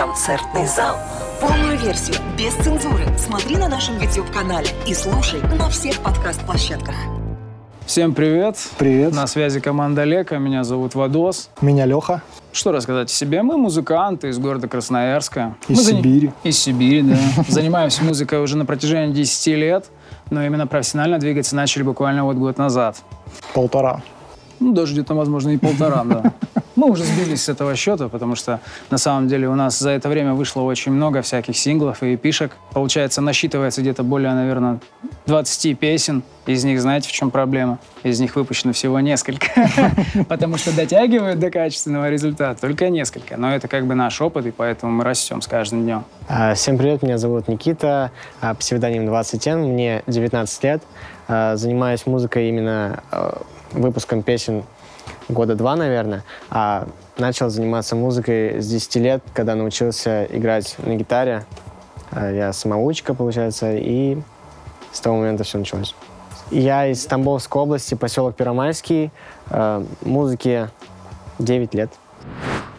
Концертный зал. Полную версию, без цензуры, смотри на нашем YouTube-канале и слушай на всех подкаст-площадках. Всем привет. Привет. На связи команда Лека. Меня зовут Вадос. Меня Леха. Что рассказать о себе? Мы музыканты из города Красноярска. Из Мы Сибири. Из Сибири, да. Занимаемся музыкой уже на протяжении 10 лет, но именно профессионально двигаться начали буквально вот год назад. Полтора. Ну, даже где-то, возможно, и полтора, да. Мы уже сбились с этого счета, потому что на самом деле у нас за это время вышло очень много всяких синглов и пишек. Получается, насчитывается где-то более, наверное, 20 песен. Из них, знаете, в чем проблема? Из них выпущено всего несколько. Потому что дотягивают до качественного результата только несколько. Но это как бы наш опыт, и поэтому мы растем с каждым днем. А, Всем привет, меня зовут Никита, а, псевдоним 20N, мне 19 лет. А, Занимаюсь музыкой именно выпуском песен года два, наверное. А начал заниматься музыкой с 10 лет, когда научился играть на гитаре. А, Я самоучка, получается, и с того момента все началось. Я из Тамбовской области, поселок Первомайский. А, Музыке 9 лет.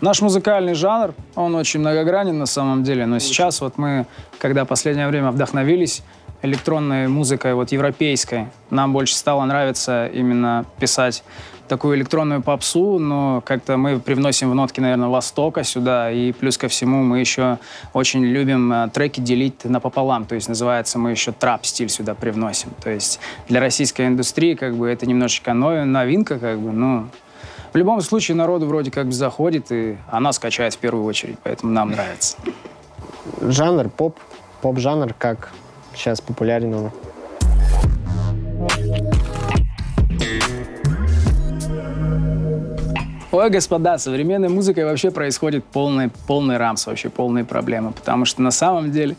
Наш музыкальный жанр, он очень многогранен на самом деле, но сейчас вот мы, когда последнее время вдохновились электронной музыкой, вот европейской, нам больше стало нравиться именно писать такую электронную попсу, но как-то мы привносим в нотки, наверное, Востока сюда, и плюс ко всему мы еще очень любим э, треки делить напополам, то есть называется мы еще трап-стиль сюда привносим, то есть для российской индустрии как бы это немножечко но- новинка, как бы, ну, в любом случае народу вроде как бы заходит, и она скачает в первую очередь, поэтому нам нравится. Жанр поп, поп-жанр, как сейчас популярен он. Ой, господа, современной музыкой вообще происходит полный, полный рамс, вообще полные проблемы, потому что на самом деле...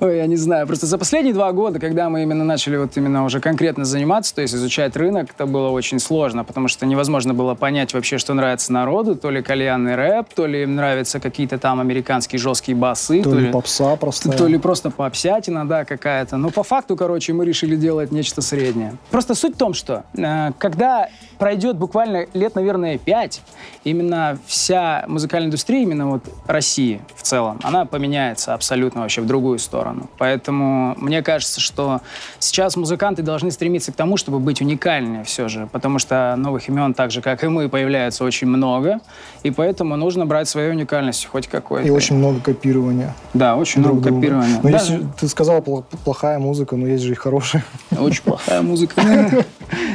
Ой, я не знаю, просто за последние два года, когда мы именно начали вот именно уже конкретно заниматься, то есть изучать рынок, это было очень сложно, потому что невозможно было понять вообще, что нравится народу, то ли кальянный рэп, то ли им нравятся какие-то там американские жесткие басы, То ли попса простая. То ли просто попсятина, да, какая-то. Но по факту, короче, мы решили делать нечто среднее. Просто суть в том, что э, когда пройдет буквально лет, наверное, пять, именно вся музыкальная индустрия, именно вот России в целом, она поменяется абсолютно вообще в другую сторону. Поэтому мне кажется, что сейчас музыканты должны стремиться к тому, чтобы быть уникальнее все же, потому что новых имен, так же, как и мы, появляется очень много, и поэтому нужно брать свою уникальность хоть какой-то. И очень много копирования. Да, очень друг много друга. копирования. Но Даже если ты сказала пл- плохая музыка, но есть же и хорошая. Очень плохая музыка.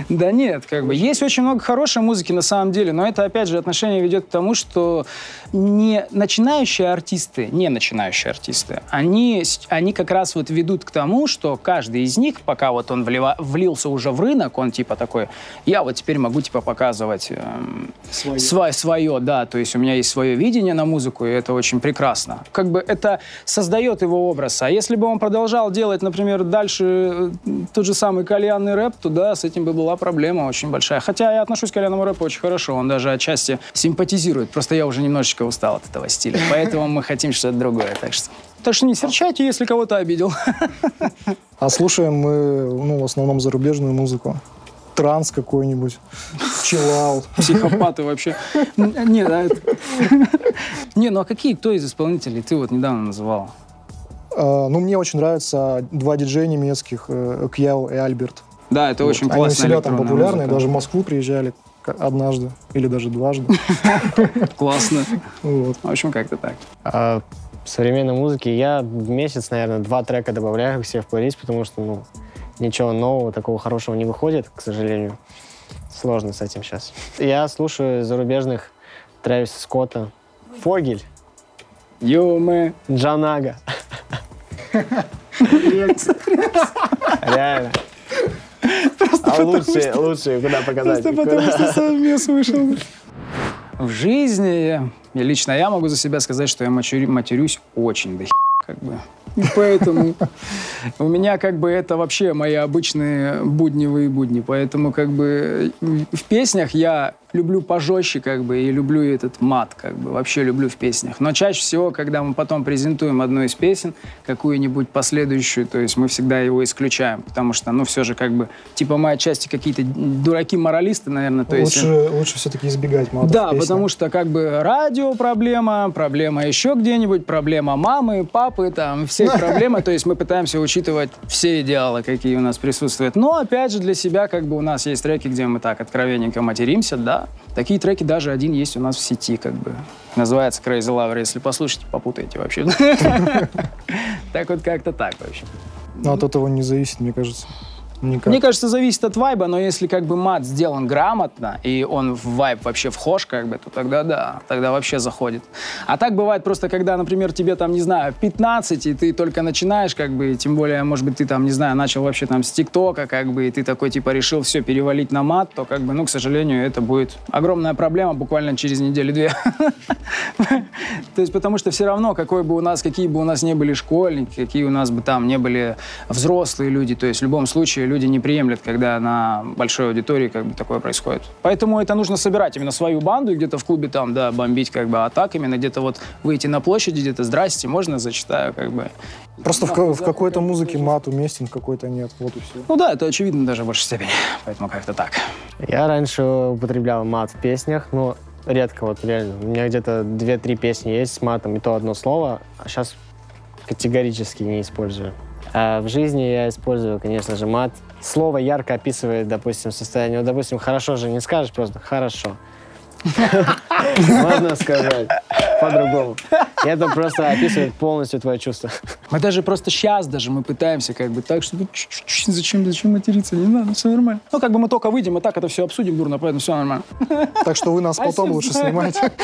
Да нет, как бы есть очень много хорошей музыки на самом деле, но это опять же отношение ведет к тому, что не начинающие артисты, не начинающие артисты, они, они как раз вот ведут к тому, что каждый из них, пока вот он влива- влился уже в рынок, он типа такой, я вот теперь могу типа показывать эм, Свое. свое, да, то есть у меня есть свое видение на музыку, и это очень прекрасно. Как бы это создает его образ. А если бы он продолжал делать, например, дальше э, тот же самый кальянный рэп, то да, с этим бы была проблема очень большая. Хотя я отношусь к кальянному рэпу очень хорошо, он даже отчасти симпатизирует. Просто я уже немножечко устал от этого стиля, поэтому мы хотим что-то другое, так что... Так что не серчайте, если кого-то обидел. А слушаем мы, ну, в основном зарубежную музыку. Транс какой-нибудь, чиллаут. Психопаты вообще. Не, это- Не, ну а какие, кто из исполнителей ты вот недавно называл? А, Ну, мне очень нравятся два диджея немецких, э, Кьяо и Альберт. Да, это очень Они у классная себя там популярные, музыка. даже в Москву приезжали однажды или даже дважды. Классно. Вот. В общем, как-то так. А в современной музыке я в месяц, наверное, два трека добавляю к себе в плейлист, потому что, ну, ничего нового, такого хорошего не выходит, к сожалению. Сложно с этим сейчас. Я слушаю зарубежных Трэвиса Скотта, Фогель, Ё-мэ. Джанага. Реально. А лучшие, лучшие, куда показать? Куда? совмес вышел. В жизни я, лично я могу за себя сказать, что я матерю- матерюсь очень до как бы. И Поэтому у меня как бы это вообще мои обычные будневые будни. Поэтому как бы в песнях я люблю пожестче, как бы, и люблю этот мат, как бы, вообще люблю в песнях. Но чаще всего, когда мы потом презентуем одну из песен, какую-нибудь последующую, то есть мы всегда его исключаем, потому что, ну, все же, как бы, типа, мы отчасти какие-то дураки-моралисты, наверное, то есть... Лучше, лучше все-таки избегать мата Да, потому что, как бы, радио проблема, проблема еще где-нибудь, проблема мамы, папы, там, все проблемы, то есть мы пытаемся учитывать все идеалы, какие у нас присутствуют. Но, опять же, для себя, как бы, у нас есть треки, где мы так откровенненько материмся, да. Такие треки даже один есть у нас в сети, как бы. Называется Crazy Lover. Если послушаете, попутаете вообще. Так вот как-то так вообще. Но от этого не зависит, мне кажется. Никак. Мне кажется, зависит от вайба, но если как бы мат сделан грамотно, и он в вайб вообще вхож, как бы, то тогда да, тогда вообще заходит. А так бывает просто, когда, например, тебе там, не знаю, 15, и ты только начинаешь, как бы, тем более, может быть, ты там, не знаю, начал вообще там с ТикТока, как бы, и ты такой, типа, решил все перевалить на мат, то, как бы, ну, к сожалению, это будет огромная проблема буквально через неделю-две. То есть, потому что все равно, какой бы у нас, какие бы у нас не были школьники, какие у нас бы там не были взрослые люди, то есть, в любом случае, люди не приемлят, когда на большой аудитории как бы такое происходит. Поэтому это нужно собирать именно свою банду и где-то в клубе там, да, бомбить как бы, а так именно где-то вот выйти на площади, где-то «Здрасте, можно зачитаю?» как бы. Просто в, в какой-то музыке мат уместен, какой-то нет. Вот и все. Ну да, это очевидно даже в большей степени. Поэтому как-то так. Я раньше употреблял мат в песнях, но редко, вот реально. У меня где-то две-три песни есть с матом, и то одно слово, а сейчас категорически не использую. А в жизни я использую, конечно же, мат. Слово ярко описывает, допустим, состояние. Вот, допустим, хорошо же не скажешь, просто хорошо. Можно сказать по-другому. Это просто описывает полностью твое чувство. Мы даже просто сейчас даже мы пытаемся как бы так, чтобы зачем, зачем материться, не надо, все нормально. Ну, как бы мы только выйдем, и так это все обсудим дурно, поэтому все нормально. Так что вы нас потом лучше снимайте.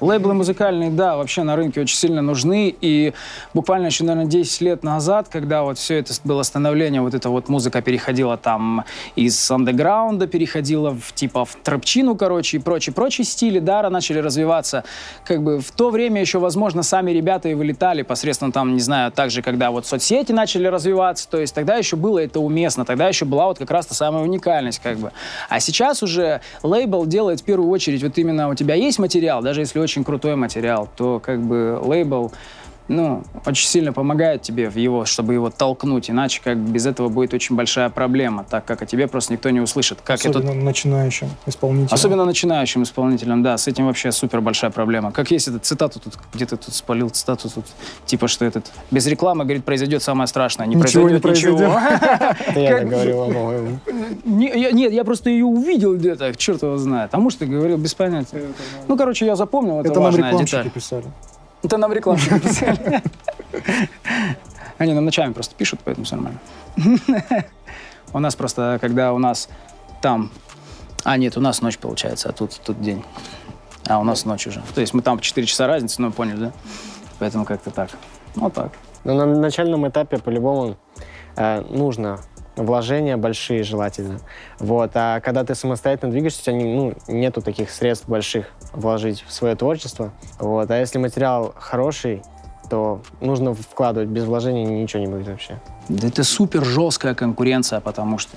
Лейблы музыкальные, да, вообще на рынке очень сильно нужны. И буквально еще, наверное, 10 лет назад, когда вот все это было становление, вот эта вот музыка переходила там из андеграунда, переходила в типа в трэпчину, короче, и прочие-прочие стили, да, начали развиваться. Как бы в то время еще, возможно, сами ребята и вылетали посредством там, не знаю, также, когда вот соцсети начали развиваться, то есть тогда еще было это уместно, тогда еще была вот как раз та самая уникальность, как бы. А сейчас уже лейбл делает в первую очередь вот именно у тебя есть материал, даже если очень крутой материал, то как бы лейбл ну, очень сильно помогает тебе в его, чтобы его толкнуть, иначе как без этого будет очень большая проблема, так как о тебе просто никто не услышит. Как Особенно это... начинающим исполнителям. Особенно начинающим исполнителям, да, с этим вообще супер большая проблема. Как есть эта цитату тут, где-то тут спалил цитату тут, типа, что этот, без рекламы, говорит, произойдет самое страшное, не Ничего не произойдет ничего. Это я говорил, по-моему. Нет, я просто ее увидел где-то, черт его знает. А может, ты говорил без понятия. Ну, короче, я запомнил, это Это нам важная рекламщики деталь. писали. Это нам рекламщики писали. Они нам ночами просто пишут, поэтому все нормально. У нас просто, когда у нас там... А, нет, у нас ночь получается, а тут, тут день. А у нас ночь уже. То есть мы там по 4 часа разницы, ну, поняли, да? Поэтому как-то так. Вот так. Но на начальном этапе по-любому э, нужно вложения большие желательно. Вот. А когда ты самостоятельно двигаешься, у тебя не- ну, нету таких средств больших вложить в свое творчество. Вот. А если материал хороший, то нужно вкладывать. Без вложений ничего не будет вообще. Да это супер жесткая конкуренция, потому что...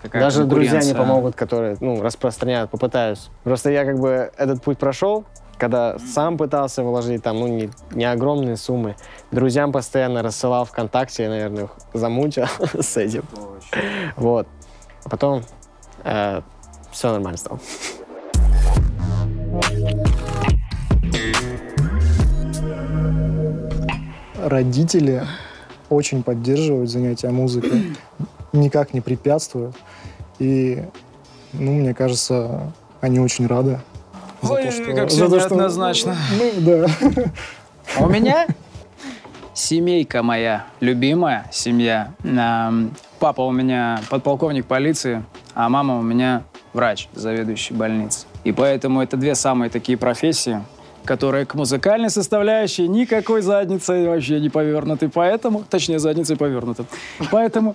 какая Даже друзья не помогут, которые ну, распространяют, попытаюсь. Просто я как бы этот путь прошел, когда сам пытался вложить там, ну, не, не огромные суммы. Друзьям постоянно рассылал ВКонтакте, я, наверное, их замучил с этим. Вот. А потом все нормально стало. Родители очень поддерживают занятия музыкой, никак не препятствуют. И, ну, мне кажется, они очень рады. За Ой, то, что- как за все то, что- неоднозначно. Ну, да. А у меня семейка моя, любимая семья. Папа у меня подполковник полиции, а мама у меня врач, заведующий больницей. И поэтому это две самые такие профессии, которые к музыкальной составляющей никакой задницей вообще не повернуты. Поэтому, точнее, задницей повернуты. Поэтому,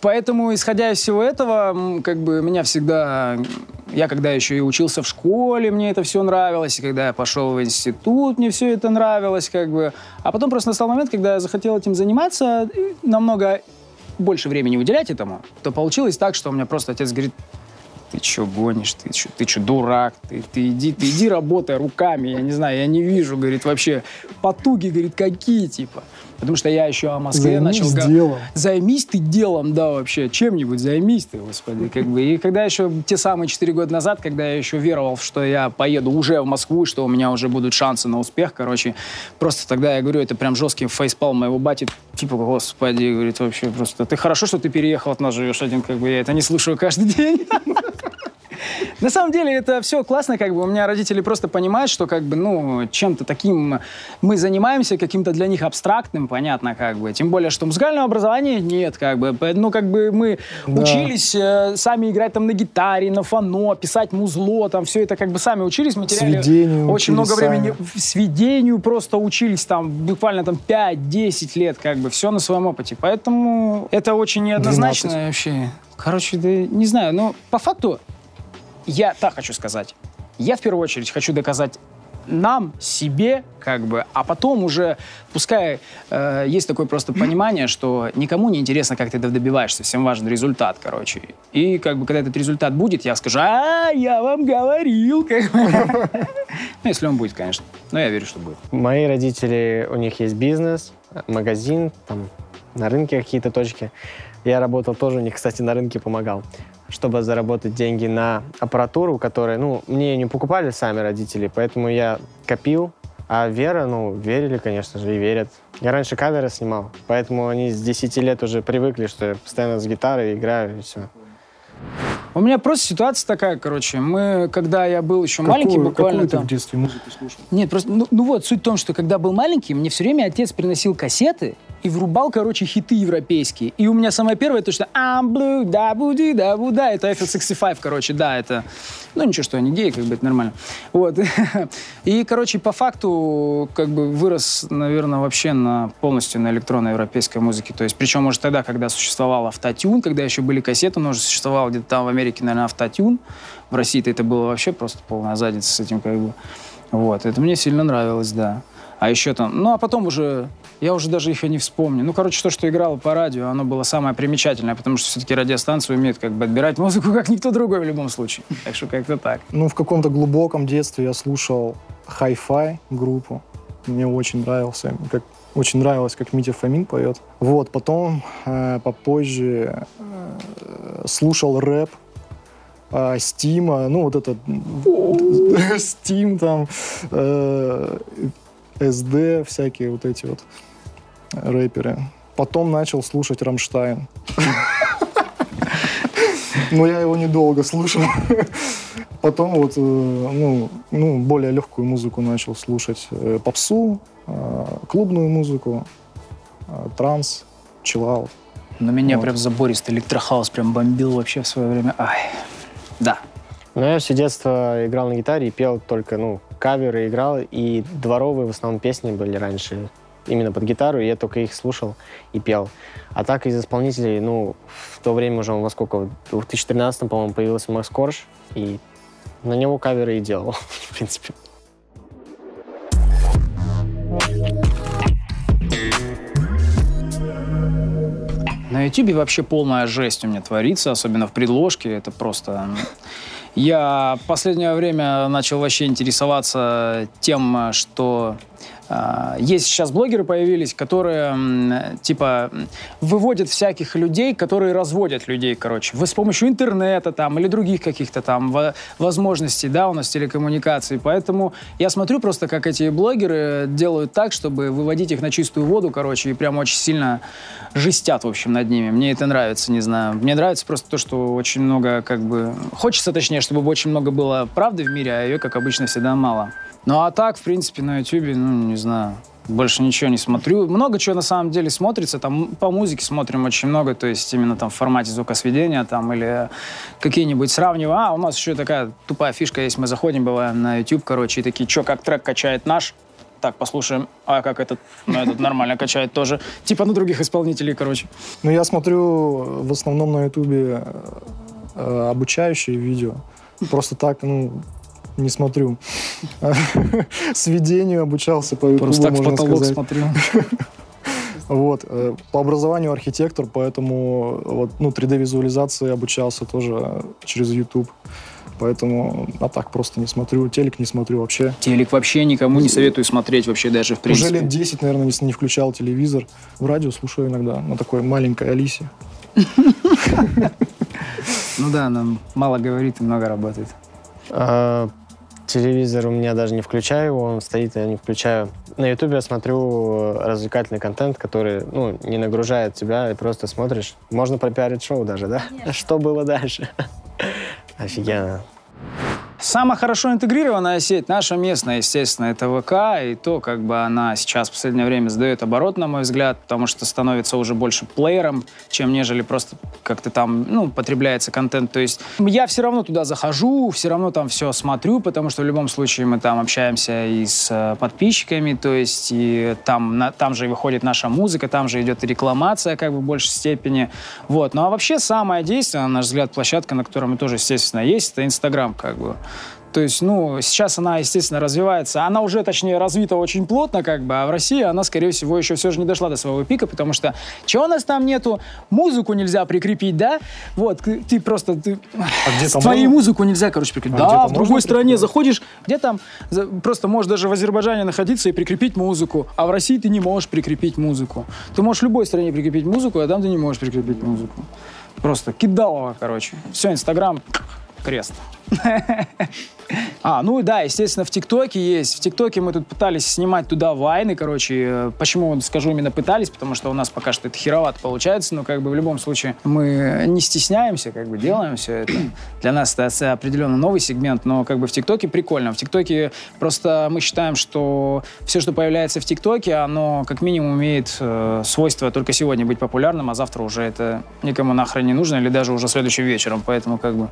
поэтому, исходя из всего этого, как бы меня всегда... Я когда еще и учился в школе, мне это все нравилось. И когда я пошел в институт, мне все это нравилось. Как бы. А потом просто настал момент, когда я захотел этим заниматься, намного больше времени уделять этому, то получилось так, что у меня просто отец говорит, ты что гонишь, ты что, ты что, дурак, ты, ты иди, ты иди работай руками, я не знаю, я не вижу, говорит, вообще потуги, говорит, какие, типа. Потому что я еще о Москве Займись начал... га- делом. Займись ты делом, да, вообще, чем-нибудь займись ты, господи, как бы. И когда еще, те самые четыре года назад, когда я еще веровал, что я поеду уже в Москву, что у меня уже будут шансы на успех, короче, просто тогда я говорю, это прям жесткий фейспал моего бати, типа, господи, говорит, вообще просто, ты хорошо, что ты переехал от нас живешь один, как бы, я это не слушаю каждый день. На самом деле это все классно, как бы у меня родители просто понимают, что как бы, ну, чем-то таким мы занимаемся, каким-то для них абстрактным, понятно, как бы. Тем более, что музыкального образования нет, как бы. Ну, как бы мы Да. учились э, сами играть там на гитаре, на фано, писать музло, там все это как бы сами учились, мы теряли Сведению очень много времени сами. сведению просто учились там буквально там 5-10 лет, как бы, все на своем опыте. Поэтому это очень неоднозначно 12. вообще. Короче, да не знаю, но по факту я так хочу сказать. Я в первую очередь хочу доказать нам, себе, как бы, а потом уже, пускай э, есть такое просто понимание, что никому не интересно, как ты этого добиваешься, всем важен результат, короче. И как бы, когда этот результат будет, я скажу, а, я вам говорил. Ну, если он будет, конечно. Но я верю, что будет. Мои родители, у них есть бизнес, магазин, там на рынке какие-то точки. Я работал тоже у них, кстати, на рынке помогал, чтобы заработать деньги на аппаратуру, которая, ну, мне не покупали сами родители, поэтому я копил. А Вера, ну, верили, конечно же, и верят. Я раньше каверы снимал, поэтому они с 10 лет уже привыкли, что я постоянно с гитарой играю, и все. У меня просто ситуация такая, короче. Мы, когда я был еще маленький, Какую, буквально какую ты там... в детстве музыку слушал? Нет, просто, ну, ну вот, суть в том, что когда был маленький, мне все время отец приносил кассеты и врубал, короче, хиты европейские. И у меня самое первое, то, что I'm blue, да буди, да буда, это FL65, короче, да, это... Ну, ничего, что они геи, как бы, это нормально. Вот. И, короче, по факту, как бы, вырос, наверное, вообще на полностью на электронной европейской музыке. То есть, причем, может, тогда, когда существовал автотюн, когда еще были кассеты, но уже существовал где-то там в Америке, наверное, автотюн. В России-то это было вообще просто полная задница с этим, как бы. Вот, это мне сильно нравилось, да. А еще там, ну а потом уже, я уже даже их и не вспомню. Ну, короче, то, что играло по радио, оно было самое примечательное, потому что все-таки радиостанции умеют как бы отбирать музыку, как никто другой в любом случае. Так что как-то так. Ну, в каком-то глубоком детстве я слушал Hi-Fi группу. Мне очень нравился, как очень нравилось, как Митя Фомин поет. Вот, потом э, попозже э, слушал рэп э, Стима, ну вот этот Стим там, э, СД, всякие вот эти вот рэперы. Потом начал слушать Рамштайн. Но я его недолго слушал. Потом вот, э, ну, ну, более легкую музыку начал слушать. Э, Попсу, клубную музыку, э, транс, чиллаут. Но меня Вот. прям забористый электрохаус прям бомбил вообще в свое время. Ай, да. Но я все детство играл на гитаре и пел только, ну, каверы играл, и дворовые в основном песни были раньше именно под гитару, и я только их слушал и пел. А так из исполнителей, ну, в то время уже он во сколько, в 2013, по-моему, появился Макс Корж, и на него каверы и делал, в принципе. Ютубе вообще полная жесть у меня творится, особенно в предложке. Это просто... Я в последнее время начал вообще интересоваться тем, что есть сейчас блогеры появились, которые типа выводят всяких людей, которые разводят людей, короче, вы с помощью интернета там или других каких-то там во- возможностей, да, у нас телекоммуникаций. Поэтому я смотрю просто, как эти блогеры делают так, чтобы выводить их на чистую воду, короче, и прям очень сильно жестят, в общем, над ними. Мне это нравится, не знаю. Мне нравится просто то, что очень много, как бы... Хочется, точнее, чтобы очень много было правды в мире, а ее, как обычно, всегда мало. Ну, а так, в принципе, на Ютубе, ну, не знаю, больше ничего не смотрю. Много чего на самом деле смотрится. Там по музыке смотрим очень много, то есть именно там в формате звукосведения там или какие-нибудь сравнивая. А, у нас еще такая тупая фишка есть. Мы заходим, бываем на YouTube, короче, и такие, что, как трек качает наш? Так, послушаем. А как этот? Ну, этот нормально качает тоже. Типа на других исполнителей, короче. Ну, я смотрю в основном на Ютубе э, обучающие видео. Просто так, ну, не смотрю. Сведению обучался по Просто так в можно потолок сказать. смотрю. Вот. э, По образованию архитектор, поэтому вот, ну, 3D-визуализации обучался тоже через YouTube. Поэтому, а так просто не смотрю. Телек не смотрю вообще. Телек вообще никому не советую смотреть вообще даже в принципе. Уже лет 10, наверное, не, не включал телевизор. В радио слушаю иногда на такой маленькой Алисе. Ну да, нам мало говорит и много работает. Телевизор у меня даже не включаю, его, он стоит, я не включаю. На ютубе я смотрю развлекательный контент, который ну, не нагружает тебя, и просто смотришь. Можно пропиарить шоу даже, да? Что было дальше? Офигенно. Самая хорошо интегрированная сеть наша местная, естественно, это ВК, и то, как бы она сейчас в последнее время сдает оборот, на мой взгляд, потому что становится уже больше плеером, чем нежели просто как-то там, ну, потребляется контент. То есть я все равно туда захожу, все равно там все смотрю, потому что в любом случае мы там общаемся и с э, подписчиками, то есть и там, на- там же выходит наша музыка, там же идет рекламация как бы в большей степени. Вот. Ну а вообще самая действенная, на наш взгляд, площадка, на которой мы тоже, естественно, есть, это Инстаграм как бы. То есть, ну, сейчас она, естественно, развивается. Она уже, точнее, развита очень плотно, как бы, а в России она, скорее всего, еще все же не дошла до своего пика, потому что чего у нас там нету? Музыку нельзя прикрепить, да? Вот, ты просто... Ты... А где там твоей можно? музыку нельзя, короче, прикрепить. А да, в другой стране заходишь, где там просто можешь даже в Азербайджане находиться и прикрепить музыку, а в России ты не можешь прикрепить музыку. Ты можешь в любой стране прикрепить музыку, а там ты не можешь прикрепить музыку. Просто кидалово, короче. Все, Инстаграм, крест. А, ну да, естественно, в ТикТоке есть. В ТикТоке мы тут пытались снимать туда вайны, короче. Э, Почему скажу именно пытались? Потому что у нас пока что это херовато получается, но как бы в любом случае мы не стесняемся, как бы делаем все это. Для нас это определенно новый сегмент, но как бы в ТикТоке прикольно. В ТикТоке просто мы считаем, что все, что появляется в ТикТоке, оно как минимум имеет э, свойство только сегодня быть популярным, а завтра уже это никому нахрен не нужно, или даже уже следующим вечером. Поэтому как бы...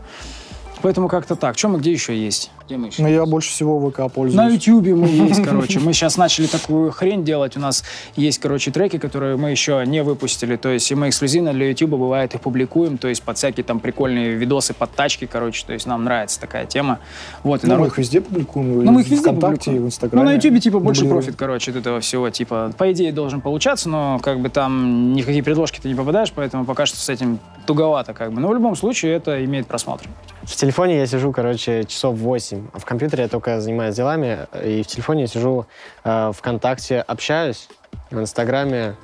Поэтому как-то так. Чем мы где еще есть? Где мы еще? Но я больше всего ВК пользуюсь. На Ютьюбе мы есть, короче. Мы сейчас начали такую хрень делать. У нас есть, короче, треки, которые мы еще не выпустили. То есть и мы эксклюзивно для Ютуба, бывает, их публикуем. То есть под всякие там прикольные видосы, под тачки, короче. То есть нам нравится такая тема. Вот, и Ну, мы народ... их везде публикуем. Ну, мы их везде ВКонтакте, и в публикуем. Инстаграме. Ну, на Ютубе, типа, больше Дублируем. профит, короче, от этого всего. Типа, по идее, должен получаться, но как бы там ни в какие предложки ты не попадаешь, поэтому пока что с этим туговато, как бы. Но в любом случае это имеет просмотр. В телефоне я сижу, короче, часов 8, а в компьютере я только занимаюсь делами, и в телефоне я сижу э, ВКонтакте, общаюсь, в Инстаграме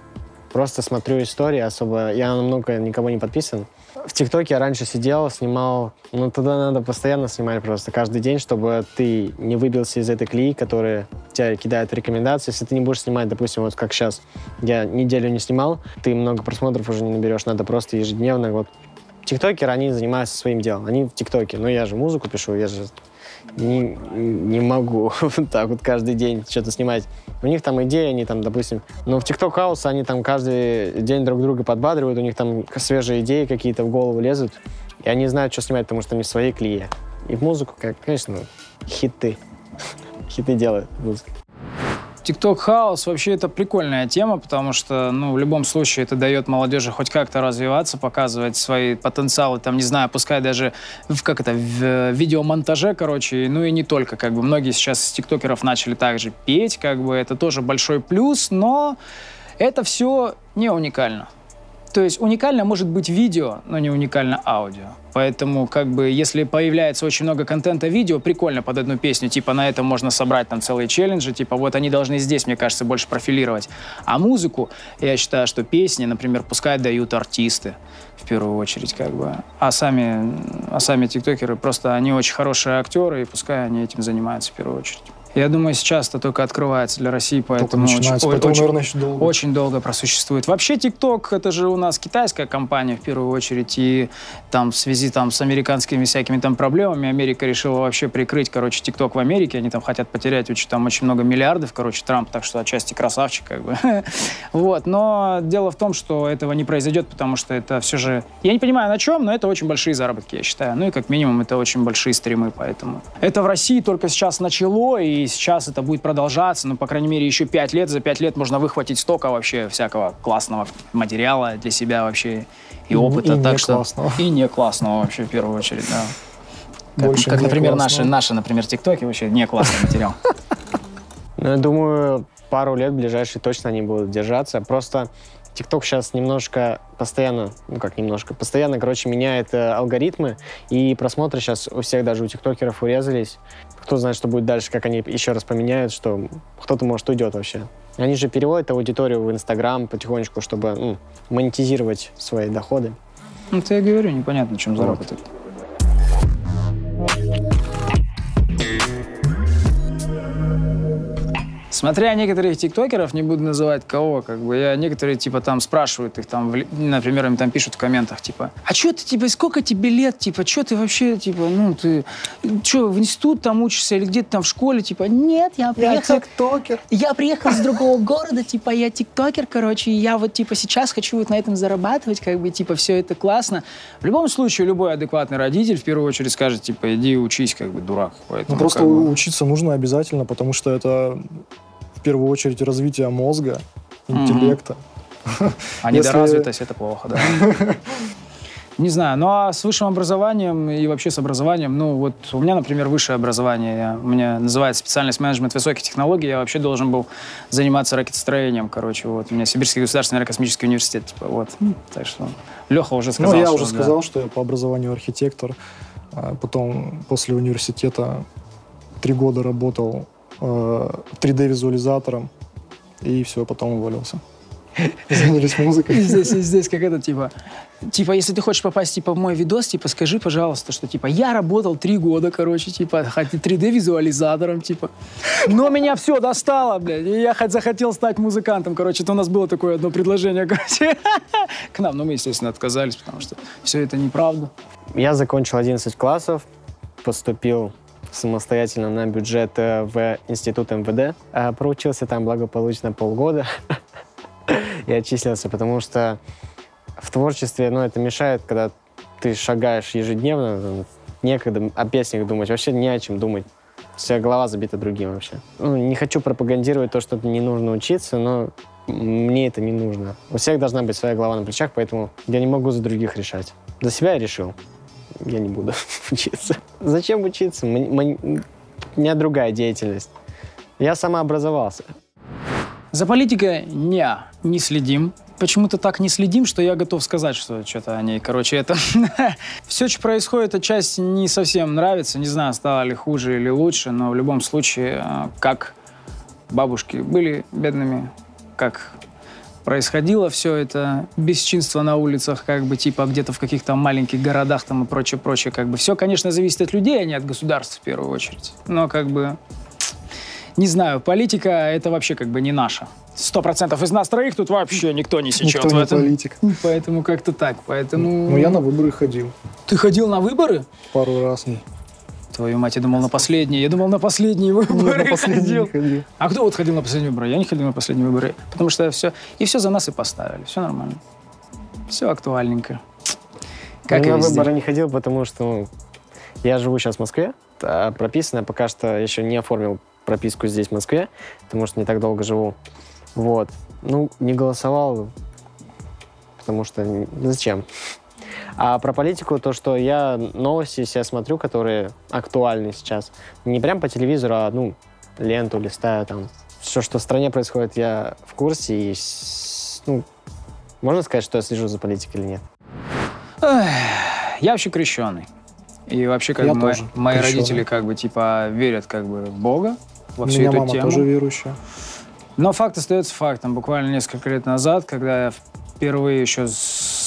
просто смотрю истории особо, я на много никого не подписан. В ТикТоке я раньше сидел, снимал, ну туда надо постоянно снимать просто каждый день, чтобы ты не выбился из этой клеи, которая тебя кидает рекомендации. Если ты не будешь снимать, допустим, вот как сейчас, я неделю не снимал, ты много просмотров уже не наберешь, надо просто ежедневно вот Тиктокеры, они занимаются своим делом. Они в ТикТоке. Но я же музыку пишу, я же не, не могу так вот каждый день что-то снимать. У них там идеи, они там, допустим... Но в ТикТок Хаус они там каждый день друг друга подбадривают, у них там свежие идеи какие-то в голову лезут. И они знают, что снимать, потому что они в своей клее. И в музыку, конечно, хиты. Хиты делают музыка. TikTok хаус вообще это прикольная тема, потому что, ну, в любом случае это дает молодежи хоть как-то развиваться, показывать свои потенциалы, там, не знаю, пускай даже в, как это, в э, видеомонтаже, короче, ну и не только, как бы, многие сейчас из тиктокеров начали также петь, как бы, это тоже большой плюс, но это все не уникально. То есть уникально может быть видео, но не уникально аудио. Поэтому, как бы, если появляется очень много контента видео, прикольно под одну песню, типа на этом можно собрать там целые челленджи, типа вот они должны здесь, мне кажется, больше профилировать. А музыку, я считаю, что песни, например, пускай дают артисты в первую очередь, как бы. А сами, а сами тиктокеры просто, они очень хорошие актеры, и пускай они этим занимаются в первую очередь. Я думаю, сейчас это только открывается для России, поэтому очень, поэтому, очень- наверное, еще долго. очень долго просуществует. Вообще TikTok это же у нас китайская компания в первую очередь, и там в связи там с американскими всякими там проблемами Америка решила вообще прикрыть, короче, TikTok в Америке. Они там хотят потерять очень, там очень много миллиардов, короче, Трамп, так что отчасти красавчик, как бы. Вот, но дело в том, что этого не произойдет, потому что это все же... Я не понимаю на чем, но это очень большие заработки, я считаю. Ну и как минимум это очень большие стримы, поэтому... Это в России только сейчас начало, и сейчас это будет продолжаться, ну, по крайней мере, еще пять лет. За пять лет можно выхватить столько вообще всякого классного материала для себя вообще и И- опыта. и не так что... классного. И не классного вообще, в первую очередь, да. Как, Больше как, не например, наши, наши, например, ТикТоки вообще не классный материал. Ну, я думаю, пару лет ближайшие точно они будут держаться. Просто TikTok сейчас немножко постоянно, ну как немножко, постоянно, короче, меняет э, алгоритмы, и просмотры сейчас у всех, даже у тиктокеров урезались. Кто знает, что будет дальше, как они еще раз поменяют, что кто-то, может, уйдет вообще. Они же переводят аудиторию в Инстаграм потихонечку, чтобы ну, монетизировать свои доходы. Ну, это я говорю, непонятно, чем заработать. Смотря некоторых тиктокеров, не буду называть кого, как бы, я некоторые, типа, там спрашивают их, там, в- например, им там пишут в комментах, типа, а что ты, типа, сколько тебе лет, типа, что ты вообще, типа, ну, ты, что, в институт там учишься или где-то там в школе, типа, нет, я приехал, тиктокер. я приехал с другого города, типа, я тиктокер, короче, и я вот, типа, сейчас хочу вот на этом зарабатывать, как бы, типа, все это классно. В любом случае, любой адекватный родитель в первую очередь скажет, типа, иди учись, как бы, дурак. Поэтому, Ну, просто как бы, учиться нужно обязательно, потому что это в первую очередь развитие мозга, интеллекта. А если- недоразвитость — это плохо, да. Не знаю, ну а с высшим образованием и вообще с образованием, ну вот у меня, например, высшее образование, я- у меня называется специальность менеджмент высоких технологий, я вообще должен был заниматься ракетостроением, короче, вот. У меня Сибирский государственный аэрокосмический университет, типа, вот. Так что Леха уже сказал, ну, я что уже да. сказал, что я по образованию архитектор. А Потом после университета три года работал 3D-визуализатором. И все, потом уволился. Занялись музыкой. здесь, здесь как это, типа, типа, если ты хочешь попасть, типа, в мой видос, типа, скажи, пожалуйста, что, типа, я работал три года, короче, типа, хоть и 3D-визуализатором, типа, но меня все достало, блядь, и я хоть захотел стать музыкантом, короче, это у нас было такое одно предложение, короче, к нам, но мы, естественно, отказались, потому что все это неправда. Я закончил 11 классов, поступил самостоятельно на бюджет э, в институт МВД. Э, Проучился там благополучно полгода и отчислился, потому что в творчестве, ну, это мешает, когда ты шагаешь ежедневно, некогда о песнях думать, вообще не о чем думать. Вся голова забита другим вообще. Ну, не хочу пропагандировать то, что не нужно учиться, но мне это не нужно. У всех должна быть своя голова на плечах, поэтому я не могу за других решать. За себя я решил. Я не буду учиться. Зачем учиться? М- У меня другая деятельность. Я самообразовался. За политикой не, не следим. Почему-то так не следим, что я готов сказать, что что-то о ней. Короче, это... Все, что происходит, отчасти не совсем нравится. Не знаю, стало ли хуже или лучше, но в любом случае, э, как бабушки были бедными, как происходило все это бесчинство на улицах, как бы типа где-то в каких-то маленьких городах там и прочее, прочее, как бы все, конечно, зависит от людей, а не от государств в первую очередь. Но как бы не знаю, политика это вообще как бы не наша. Сто процентов из нас троих тут вообще никто не сечет Никто в не этом. политик. Поэтому как-то так. Поэтому Ну, я на выборы ходил ты ходил на выборы? пару раз. Твою мать, я думал на последние. Я думал на последние выборы на последний ходил. А кто вот ходил на последние выборы? Я не ходил на последние выборы, потому что все и все за нас и поставили. Все нормально. Все актуальненько. Как я на выборы не ходил, потому что ну, я живу сейчас в Москве, а прописано, пока что еще не оформил прописку здесь, в Москве, потому что не так долго живу. Вот. Ну, не голосовал, потому что зачем? А про политику, то, что я новости себя смотрю, которые актуальны сейчас. Не прям по телевизору, а, ну, ленту листаю там. Все, что в стране происходит, я в курсе. И, с- ну, можно сказать, что я слежу за политикой или нет? Я вообще крещеный. И вообще, как Я бы, мои, тоже мои крещеный. родители, как бы, типа, верят, как бы, в Бога, во всю меня эту мама тему. тоже верующая. Но факт остается фактом. Буквально несколько лет назад, когда я впервые еще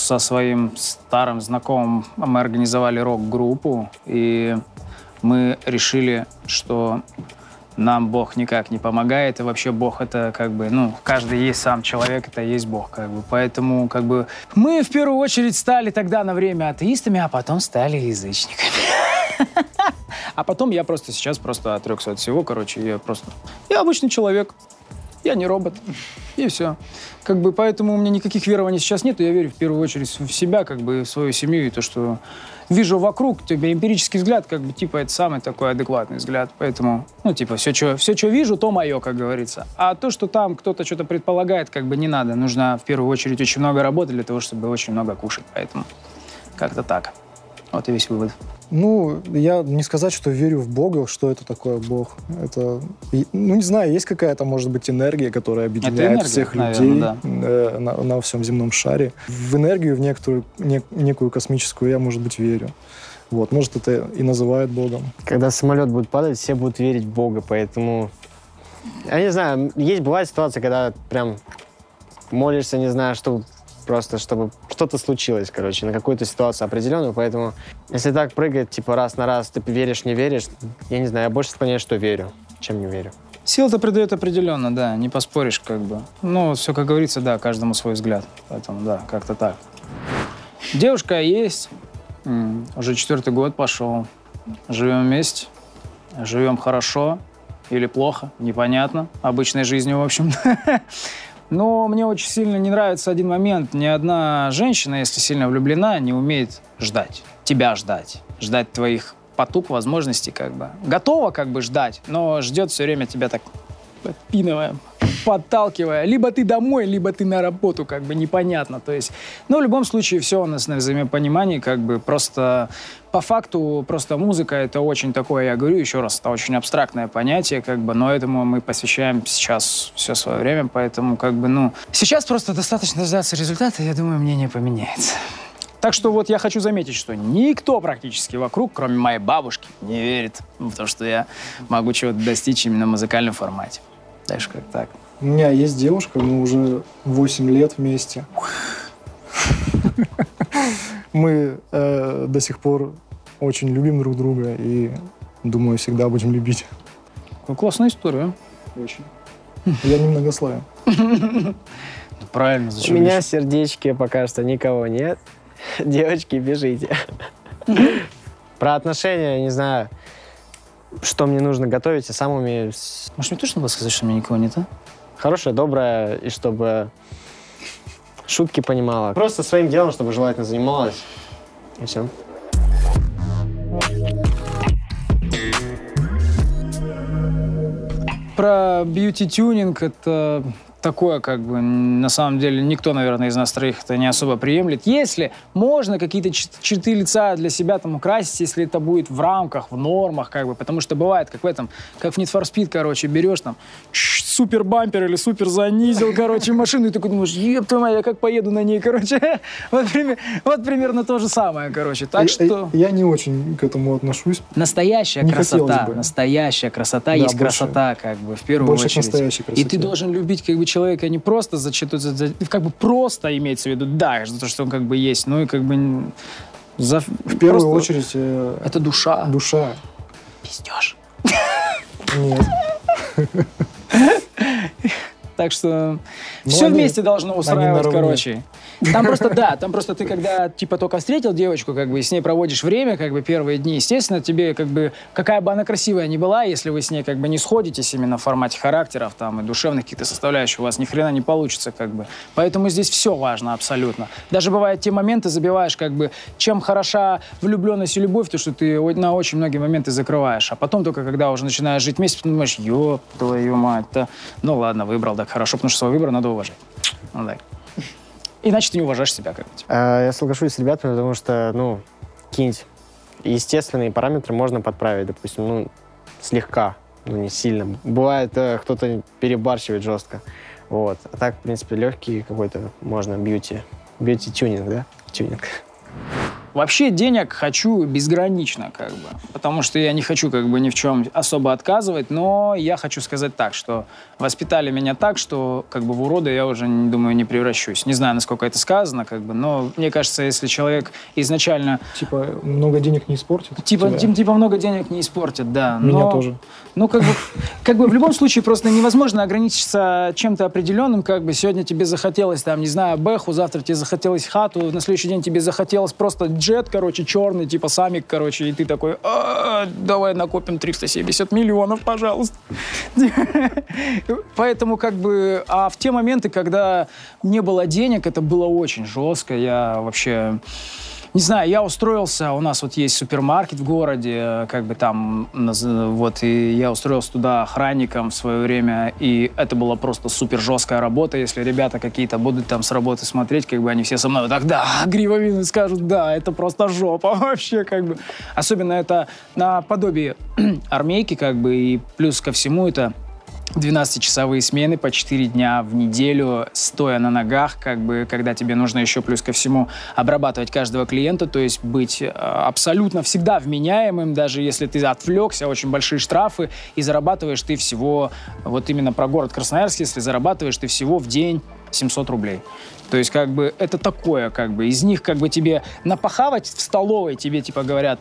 со своим старым знакомым мы организовали рок-группу, и мы решили, что нам Бог никак не помогает, и вообще Бог это как бы, ну, каждый есть сам человек, это есть Бог, как бы. Поэтому, как бы, мы в первую очередь стали тогда на время атеистами, а потом стали язычниками. А потом я просто сейчас просто отрекся от всего, короче, я просто... Я обычный человек, я не робот. И все. Как бы поэтому у меня никаких верований сейчас нет. Я верю в первую очередь в себя, как бы в свою семью и то, что вижу вокруг, тебе эмпирический взгляд, как бы типа это самый такой адекватный взгляд. Поэтому, ну, типа, все, что все, что вижу, то мое, как говорится. А то, что там кто-то что-то предполагает, как бы не надо. Нужно в первую очередь очень много работать для того, чтобы очень много кушать. Поэтому как-то так. Вот и весь вывод. Ну, я не сказать, что верю в Бога, что это такое Бог. Это, ну, не знаю, есть какая-то, может быть, энергия, которая объединяет энергия, всех наверное, людей да. э, на, на всем земном шаре. В энергию, в некоторую, нек- некую космическую я, может быть, верю. Вот, может, это и называют Богом. Когда самолет будет падать, все будут верить в Бога, поэтому... Я не знаю, есть, бывает ситуация, когда прям молишься, не знаю, что просто, чтобы что-то случилось, короче, на какую-то ситуацию определенную, поэтому если так прыгать, типа, раз на раз, ты веришь, не веришь, я не знаю, я больше склоняюсь, что верю, чем не верю. Сила-то придает определенно, да, не поспоришь, как бы. Ну, все, как говорится, да, каждому свой взгляд. Поэтому, да, как-то так. Девушка есть, уже четвертый год пошел. Живем вместе, живем хорошо или плохо, непонятно. Обычной жизнью, в общем. Но мне очень сильно не нравится один момент. Ни одна женщина, если сильно влюблена, не умеет ждать. Тебя ждать. Ждать твоих потуг, возможностей, как бы. Готова, как бы, ждать, но ждет все время тебя так подпинывая, подталкивая. Либо ты домой, либо ты на работу, как бы непонятно. То есть, ну, в любом случае, все у нас на взаимопонимании, как бы просто по факту, просто музыка это очень такое, я говорю еще раз, это очень абстрактное понятие, как бы, но этому мы посвящаем сейчас все свое время, поэтому, как бы, ну, сейчас просто достаточно дождаться результата, я думаю, мнение поменяется. Так что вот я хочу заметить, что никто практически вокруг, кроме моей бабушки, не верит в то, что я могу чего-то достичь именно в музыкальном формате. Так что как так. У меня есть девушка, мы уже 8 лет вместе. Мы э, до сих пор очень любим друг друга и, думаю, всегда будем любить. Ну, классная история. Очень. Я немногословен. Ну, правильно, У зачем меня лишь- в сердечке пока что никого нет. Девочки, бежите. Про отношения, не знаю, что мне нужно готовить, я сам умею. Может, мне точно было сказать, что у меня никого нет, а? Хорошее, доброе, и чтобы шутки понимала. Просто своим делом, чтобы желательно занималась. И все. Про бьюти-тюнинг это такое, как бы, на самом деле, никто, наверное, из нас троих это не особо приемлет. Если можно какие-то черты лица для себя там украсить, если это будет в рамках, в нормах, как бы, потому что бывает, как в этом, как в Need for Speed, короче, берешь там супер бампер или супер занизил, короче, машину, и такой думаешь, еб твою мать, я как поеду на ней, короче. Вот, вот примерно то же самое, короче. Так Я- что... Я не очень к этому отношусь. Настоящая Не красота, настоящая красота Да, есть больше- красота, как бы, в первую больше к очередь. настоящей И красоте. ты должен любить, как бы, человека не просто за что-то, за- за- как бы просто имеется в виду, да, за то, что он как бы есть, ну и как бы за... В первую очередь э, Это душа. душа. Пиздешь. Нет. Так что Ну, все они- вместе должно устраивать, короче. Там просто, да, там просто ты, когда, типа, только встретил девочку, как бы, и с ней проводишь время, как бы, первые дни, естественно, тебе, как бы, какая бы она красивая ни была, если вы с ней, как бы, не сходитесь именно в формате характеров, там, и душевных каких-то составляющих, у вас ни хрена не получится, как бы. Поэтому здесь все важно абсолютно. Даже бывают те моменты, забиваешь, как бы, чем хороша влюбленность и любовь, то, что ты на очень многие моменты закрываешь. А потом только, когда уже начинаешь жить вместе, ты думаешь, ёб твою мать-то. Ну ладно, выбрал, так хорошо, потому что свой выбор надо уважать. Ну, так. Иначе ты не уважаешь себя как-то. Э, Я соглашусь с ребятами, потому что, ну, какие-нибудь естественные параметры можно подправить, допустим, ну, слегка, ну, не сильно. Бывает, э, кто-то перебарщивает жестко. Вот. А так, в принципе, легкий какой-то можно бьюти. Бьюти-тюнинг, да? Тюнинг. Вообще денег хочу безгранично, как бы. Потому что я не хочу как бы ни в чем особо отказывать, но я хочу сказать так, что воспитали меня так, что как бы в урода я уже, думаю, не превращусь. Не знаю, насколько это сказано, как бы, но мне кажется, если человек изначально Типа, много денег не испортит. Типа, тебя? типа, типа много денег не испортит, да. Меня но- тоже. Ну, как бы, как бы в любом случае просто невозможно ограничиться чем-то определенным. Как бы сегодня тебе захотелось, там, не знаю, бэху, завтра тебе захотелось хату, на следующий день тебе захотелось просто джет, короче, черный, типа самик, короче, и ты такой, «А, давай накопим 370 миллионов, пожалуйста. Поэтому как бы, а в те моменты, когда не было денег, это было очень жестко. Я вообще не знаю, я устроился, у нас вот есть супермаркет в городе, как бы там, вот, и я устроился туда охранником в свое время, и это была просто супер жесткая работа, если ребята какие-то будут там с работы смотреть, как бы они все со мной вот так, да, гривовины скажут, да, это просто жопа вообще, как бы. Особенно это наподобие армейки, как бы, и плюс ко всему это 12-часовые смены по 4 дня в неделю, стоя на ногах, как бы, когда тебе нужно еще плюс ко всему обрабатывать каждого клиента, то есть быть э, абсолютно всегда вменяемым, даже если ты отвлекся, очень большие штрафы, и зарабатываешь ты всего, вот именно про город Красноярск, если зарабатываешь ты всего в день 700 рублей. То есть, как бы, это такое, как бы, из них, как бы, тебе напахавать в столовой, тебе, типа, говорят,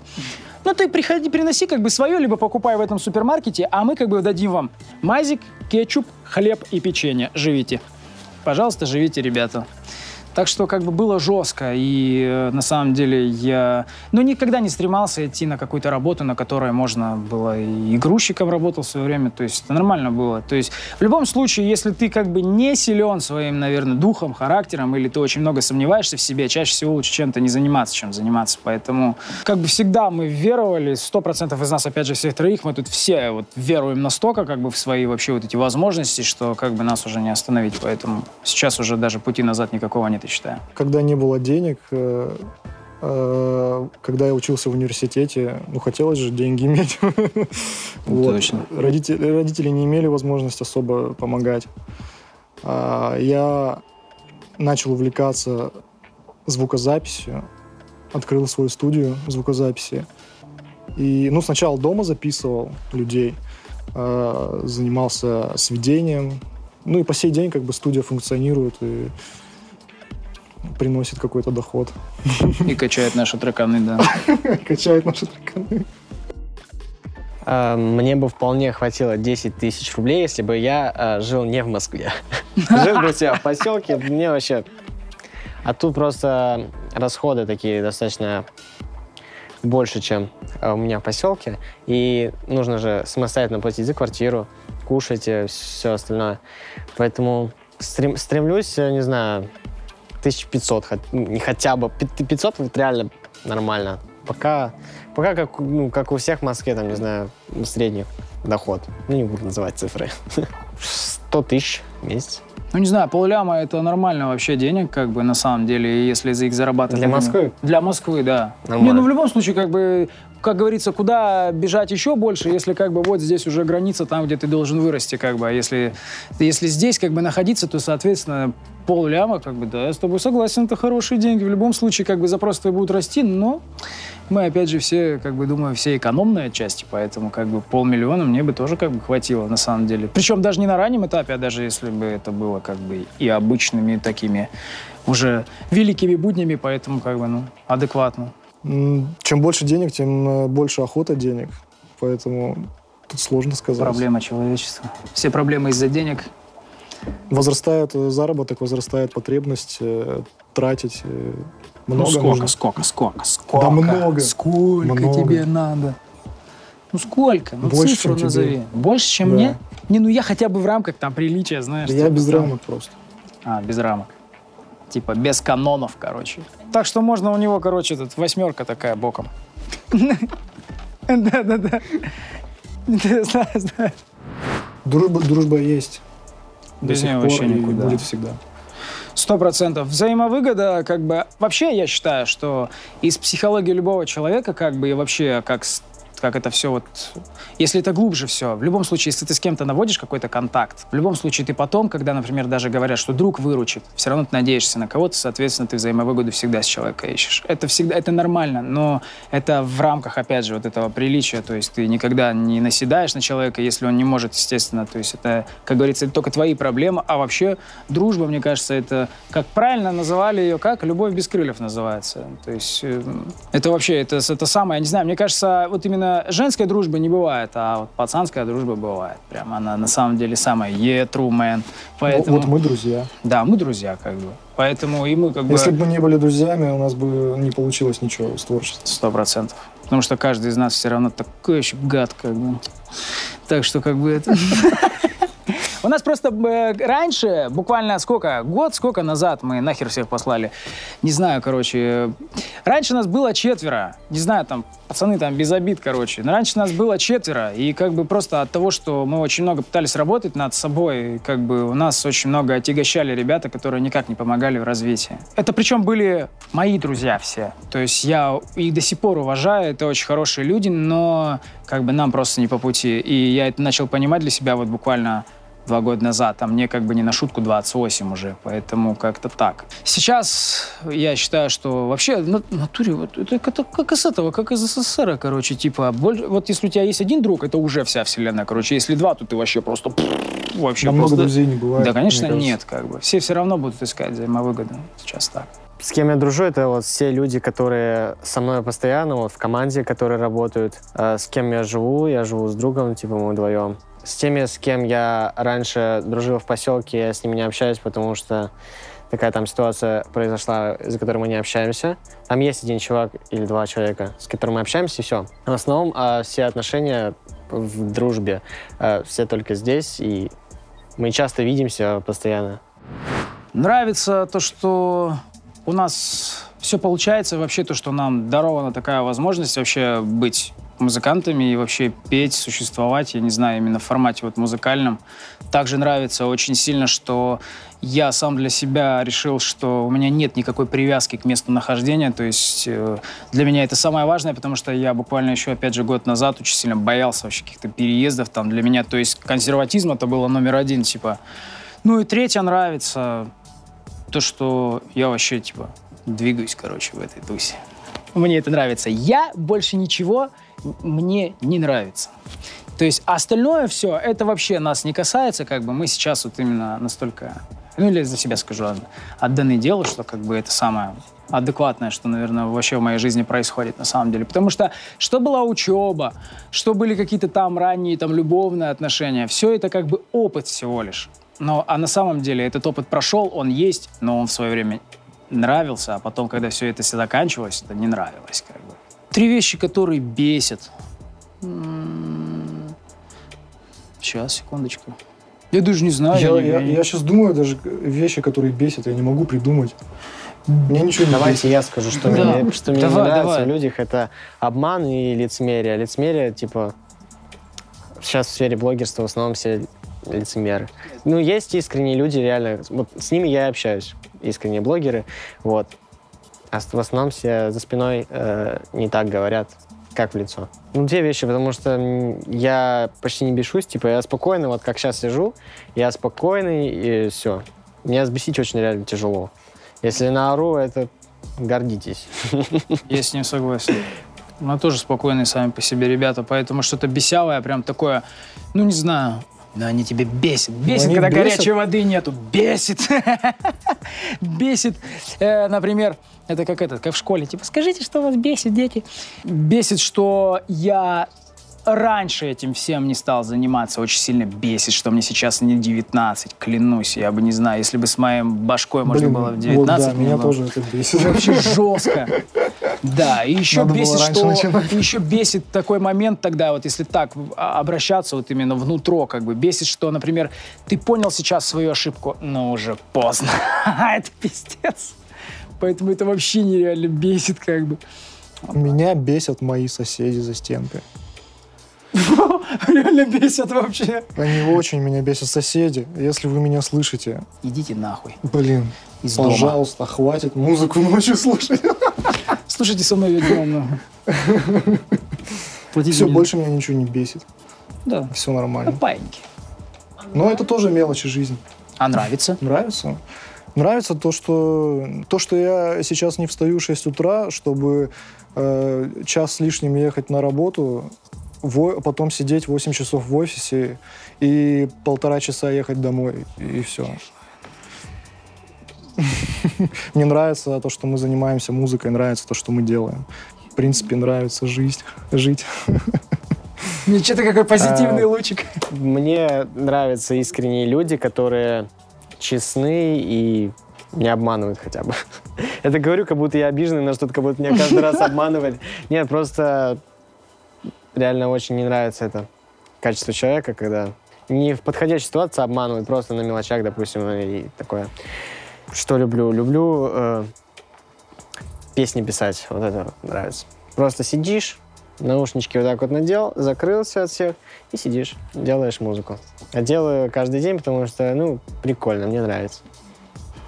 ну, ты приходи, приноси как бы свое, либо покупай в этом супермаркете, а мы как бы дадим вам мазик, кетчуп, хлеб и печенье. Живите. Пожалуйста, живите, ребята. Так что как бы было жестко, и э, на самом деле я, ну, никогда не стремался идти на какую-то работу, на которой можно было и грузчиком работал в свое время, то есть это нормально было. То есть в любом случае, если ты как бы не силен своим, наверное, духом, характером, или ты очень много сомневаешься в себе, чаще всего лучше чем-то не заниматься, чем заниматься. Поэтому как бы всегда мы веровали, сто процентов из нас, опять же, всех троих, мы тут все вот веруем настолько как бы в свои вообще вот эти возможности, что как бы нас уже не остановить. Поэтому сейчас уже даже пути назад никакого нет, я считаю. Когда не было денег, э, э, когда я учился в университете, ну, хотелось же деньги иметь. вот. Точно. Родители, родители не имели возможности особо помогать. А, я начал увлекаться звукозаписью, открыл свою студию звукозаписи. И, ну, сначала дома записывал людей, э, занимался сведением. Ну и по сей день как бы студия функционирует, и приносит какой-то доход. И качает наши треканы, да. Качает наши треканы. А, мне бы вполне хватило 10 тысяч рублей, если бы я а, жил не в Москве. Жил бы себя в поселке, мне вообще... А тут просто расходы такие достаточно больше, чем а, у меня в поселке. И нужно же самостоятельно платить за квартиру, кушать и все остальное. Поэтому стрем, стремлюсь, не знаю, 1500, не хотя бы 500 вот реально нормально. Пока, пока как, ну, как у всех в Москве, там, не знаю, средний доход. Ну, не буду называть цифры. 100 тысяч в месяц. Ну, не знаю, полляма это нормально вообще денег, как бы, на самом деле, если за их зарабатывать. Для Москвы? Для Москвы, да. Нормально. Не, ну, в любом случае, как бы, как говорится, куда бежать еще больше, если как бы вот здесь уже граница там, где ты должен вырасти, как бы, а если, если здесь как бы находиться, то, соответственно, пол ляма, как бы, да, я с тобой согласен, это хорошие деньги. В любом случае, как бы, запросы твои будут расти, но мы, опять же, все, как бы, думаю, все экономные части, поэтому, как бы, полмиллиона мне бы тоже, как бы, хватило, на самом деле. Причем даже не на раннем этапе, а даже если бы это было, как бы, и обычными такими уже великими буднями, поэтому, как бы, ну, адекватно. Чем больше денег, тем э, больше охота денег. Поэтому тут сложно сказать. Проблема человечества. Все проблемы из-за денег. Возрастает э, заработок, возрастает потребность э, тратить много. Ну сколько, нужно. сколько, сколько, сколько? Да много. Сколько Много. тебе надо? Ну сколько? Ну Больше, цифру назови. тебе. Больше, чем Да. мне? Не, ну я хотя бы в рамках там приличия, знаешь. Да я без рамок просто. А, без рамок. Типа без канонов, короче. Так что можно у него, короче, тут восьмерка такая боком. Да-да-да. Да, Знаю, знаю. Дружба, дружба есть. До Без сих нее вообще никуда. будет всегда. Сто процентов. Взаимовыгода, как бы... Вообще, я считаю, что из психологии любого человека, как бы, и вообще, как, с- как это все вот... Если это глубже все, в любом случае, если ты с кем-то наводишь какой-то контакт, в любом случае ты потом, когда, например, даже говорят, что друг выручит, все равно ты надеешься на кого-то, соответственно, ты взаимовыгоду всегда с человека ищешь. Это всегда, это нормально, но это в рамках, опять же, вот этого приличия, то есть ты никогда не наседаешь на человека, если он не может, естественно, то есть это, как говорится, это только твои проблемы, а вообще дружба, мне кажется, это, как правильно называли ее, как? Любовь без крыльев называется. То есть э, это вообще, это, это самое, я не знаю, мне кажется, вот именно женской дружбы не бывает, а вот пацанская дружба бывает. Прям она на самом деле самая yeah, true man. Поэтому, Вот мы друзья. да, мы друзья как бы. Поэтому и мы как бы... Если бы мы не были друзьями, у нас бы не получилось ничего с творчеством. Сто процентов. Потому что каждый из нас все равно такой еще гад, как бы. Так что как бы это... У нас просто э, раньше, буквально сколько, год, сколько назад мы нахер всех послали. Не знаю, короче. Раньше нас было четверо. Не знаю, там, пацаны там без обид, короче. Но раньше нас было четверо. И как бы просто от того, что мы очень много пытались работать над собой, как бы у нас очень много отягощали ребята, которые никак не помогали в развитии. Это причем были мои друзья все. То есть я их до сих пор уважаю, это очень хорошие люди, но как бы нам просто не по пути. И я это начал понимать для себя вот буквально два года назад, а мне как бы не на шутку 28 уже, поэтому как-то так. Сейчас я считаю, что вообще на натуре вот это, это как из этого, как из СССР, короче, типа, боль, вот если у тебя есть один друг, это уже вся вселенная, короче, если два, то ты вообще просто пфф, вообще Да просто... много друзей не бывает. Да, конечно, нет, как бы. Все все равно будут искать взаимовыгоду. Сейчас так. С кем я дружу, это вот все люди, которые со мной постоянно, вот в команде, которые работают. Э, С кем я живу, я живу с другом, типа мы вдвоем. С теми, с кем я раньше дружил в поселке, я с ними не общаюсь, потому что такая там ситуация произошла, из-за которой мы не общаемся. Там есть один чувак или два человека, с которыми мы общаемся, и все. В основном а, все отношения в дружбе, э, все только здесь, и мы часто видимся постоянно. Нравится то, что у нас все получается, вообще то, что нам дарована такая возможность вообще быть музыкантами и вообще петь, существовать, я не знаю, именно в формате вот музыкальном. Также нравится очень сильно, что я сам для себя решил, что у меня нет никакой привязки к месту нахождения, то есть э, для меня это самое важное, потому что я буквально еще, опять же, год назад очень сильно боялся вообще каких-то переездов там для меня, то есть консерватизм это было номер один, типа. Ну и третье нравится, то, что я вообще, типа, двигаюсь, короче, в этой тусе. Мне это нравится. Я больше ничего мне не нравится. То есть остальное все, это вообще нас не касается, как бы мы сейчас вот именно настолько, ну или за себя скажу, от- отданы делу, что как бы это самое адекватное, что, наверное, вообще в моей жизни происходит на самом деле. Потому что что была учеба, что были какие-то там ранние там любовные отношения, все это как бы опыт всего лишь. Но, а на самом деле этот опыт прошел, он есть, но он в свое время нравился, а потом, когда все это все заканчивалось, это не нравилось как. Три вещи, которые бесят. Сейчас, секундочку. Я даже не знаю. Я, не- я, я сейчас думаю даже вещи, которые бесят, я не могу придумать. Мне ничего не Давайте бесит. я скажу, что, Да. мне, что мне Давай, не нравится давай. в людях, это обман и лицемерие. Лицемерие, типа, сейчас в сфере блогерства в основном все лицемеры. Ну, есть искренние люди, реально, вот с ними я и общаюсь, искренние блогеры, вот. А в основном все за спиной э, не так говорят, как в лицо. Ну, две вещи, потому что я почти не бешусь, типа, я спокойный, вот как сейчас сижу, я спокойный, и все. Меня сбесить очень реально тяжело. Если наору, это гордитесь. Я с ним согласен. Мы тоже спокойные сами по себе ребята, поэтому что-то бесявое, прям такое, ну не знаю, но они тебе бесит. Бесит, они когда бесят. горячей воды нету. Бесит. Бесит. Э, Например, это как этот, как в школе. Типа, скажите, что вас бесит, дети? Бесит, что я раньше этим всем не стал заниматься. Очень сильно бесит, что мне сейчас не 19, клянусь. Я бы не знаю, если бы с моим башкой можно Блин, было в вот 19. да, мне меня было- тоже это бесит. Вообще жестко. Да, и еще Надо бесит, что начинать. еще бесит такой момент тогда, вот если так а, обращаться вот именно внутро, как бы бесит, что, например, ты понял сейчас свою ошибку, но уже поздно. Это пиздец. Поэтому это вообще нереально бесит, как бы. Меня бесят мои соседи за стенкой. Реально бесит вообще. Они очень меня бесят. Соседи, если вы меня слышите, Идите нахуй блин, из дома. пожалуйста, хватит музыку ночью слушать. Слушайте со мной днем. ну. Платите Все, мне. больше меня ничего не бесит. Да. Все нормально. Паиньки. Но это тоже мелочи жизни. А нравится? Нравится? Нравится то, что, то, что я сейчас не встаю в 6 утра, чтобы э, час с лишним ехать на работу, во- потом сидеть 8 часов в офисе и полтора часа ехать домой, и все. Мне нравится то, что мы занимаемся музыкой, нравится то, что мы делаем. В принципе, нравится жизнь, жить. Мне что-то какой позитивный А, лучик. Мне нравятся искренние люди, которые честны и не обманывают хотя бы. Это говорю, как будто я обиженный на что-то, как будто меня каждый раз обманывали. Нет, просто реально очень не нравится это качество человека, когда не в подходящей ситуации обманывают, просто на мелочах, допустим, и такое. Что люблю? Люблю э, песни писать, вот это нравится. Просто сидишь, наушнички вот так вот надел, закрылся от всех и сидишь, делаешь музыку. А делаю каждый день, потому что, ну, прикольно, мне нравится.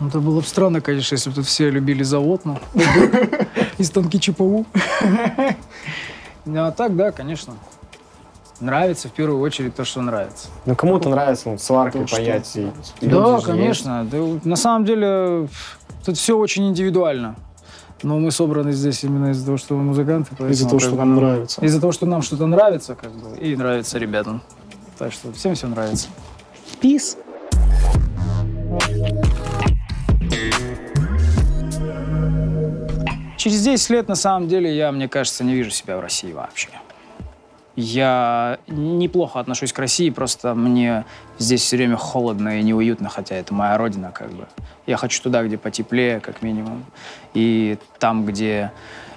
Ну, это было бы странно, конечно, если бы тут все любили завод, ну, из станки ЧПУ. Ну, а так, да, конечно. Нравится в первую очередь то, что нравится. Ну, кому-то нравится вот, сваркой То, что паять. и Да, конечно. Да, на самом деле, тут все очень индивидуально. Но мы собраны здесь именно из-за того, что мы музыканты. Из-за того, что нам ну, нравится. Из-за того, что нам что-то нравится, как бы, и нравится ребятам. Так что всем все нравится. Peace. Через 10 лет, на самом деле, я, мне кажется, не вижу себя в России вообще. Я неплохо отношусь к России, просто мне здесь все время холодно и неуютно, хотя это моя родина, как бы. Я хочу туда, где потеплее, как минимум. И там, где...